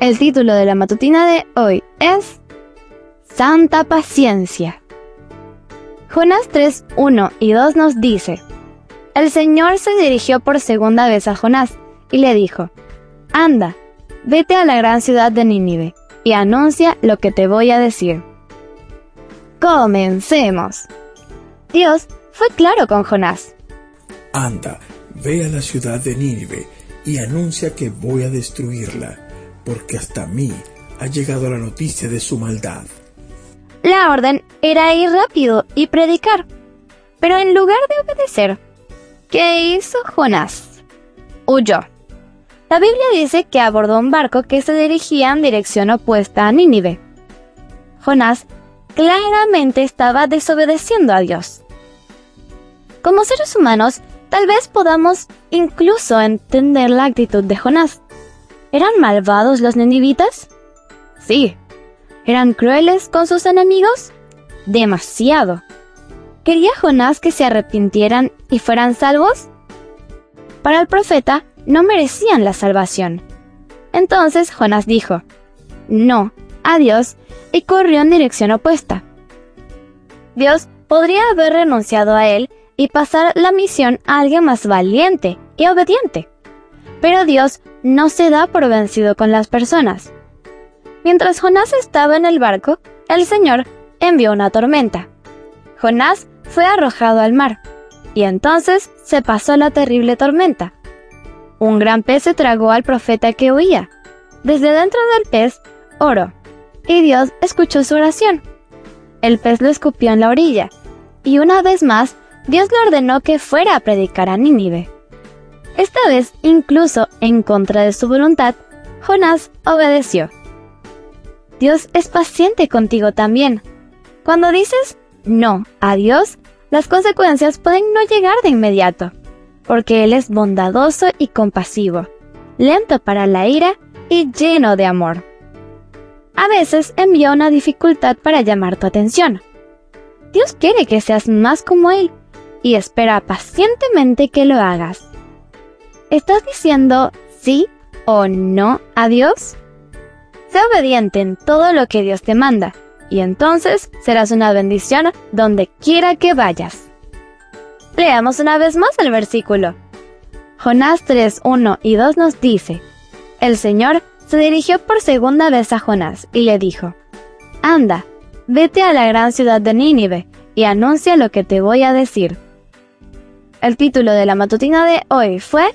El título de la matutina de hoy es Santa Paciencia. Jonás 3, 1 y 2 nos dice, El Señor se dirigió por segunda vez a Jonás y le dijo, Anda, vete a la gran ciudad de Nínive y anuncia lo que te voy a decir. Comencemos. Dios fue claro con Jonás. Anda, ve a la ciudad de Nínive y anuncia que voy a destruirla, porque hasta mí ha llegado la noticia de su maldad. La orden era ir rápido y predicar. Pero en lugar de obedecer, ¿qué hizo Jonás? Huyó. La Biblia dice que abordó un barco que se dirigía en dirección opuesta a Nínive. Jonás claramente estaba desobedeciendo a Dios. Como seres humanos, tal vez podamos incluso entender la actitud de Jonás. ¿Eran malvados los ninivitas? Sí, ¿Eran crueles con sus enemigos? Demasiado. ¿Quería Jonás que se arrepintieran y fueran salvos? Para el profeta no merecían la salvación. Entonces Jonás dijo, no, adiós, y corrió en dirección opuesta. Dios podría haber renunciado a él y pasar la misión a alguien más valiente y obediente. Pero Dios no se da por vencido con las personas. Mientras Jonás estaba en el barco, el Señor envió una tormenta. Jonás fue arrojado al mar, y entonces se pasó la terrible tormenta. Un gran pez se tragó al profeta que huía. Desde dentro del pez oró, y Dios escuchó su oración. El pez lo escupió en la orilla, y una vez más Dios le ordenó que fuera a predicar a Nínive. Esta vez, incluso en contra de su voluntad, Jonás obedeció. Dios es paciente contigo también. Cuando dices no a Dios, las consecuencias pueden no llegar de inmediato, porque Él es bondadoso y compasivo, lento para la ira y lleno de amor. A veces envía una dificultad para llamar tu atención. Dios quiere que seas más como Él y espera pacientemente que lo hagas. ¿Estás diciendo sí o no a Dios? Sé obediente en todo lo que Dios te manda, y entonces serás una bendición donde quiera que vayas. Leamos una vez más el versículo. Jonás 3, 1 y 2 nos dice, El Señor se dirigió por segunda vez a Jonás y le dijo, Anda, vete a la gran ciudad de Nínive y anuncia lo que te voy a decir. El título de la matutina de hoy fue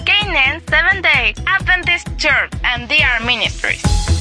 Canaan Seven Day Adventist Church and DR Ministries.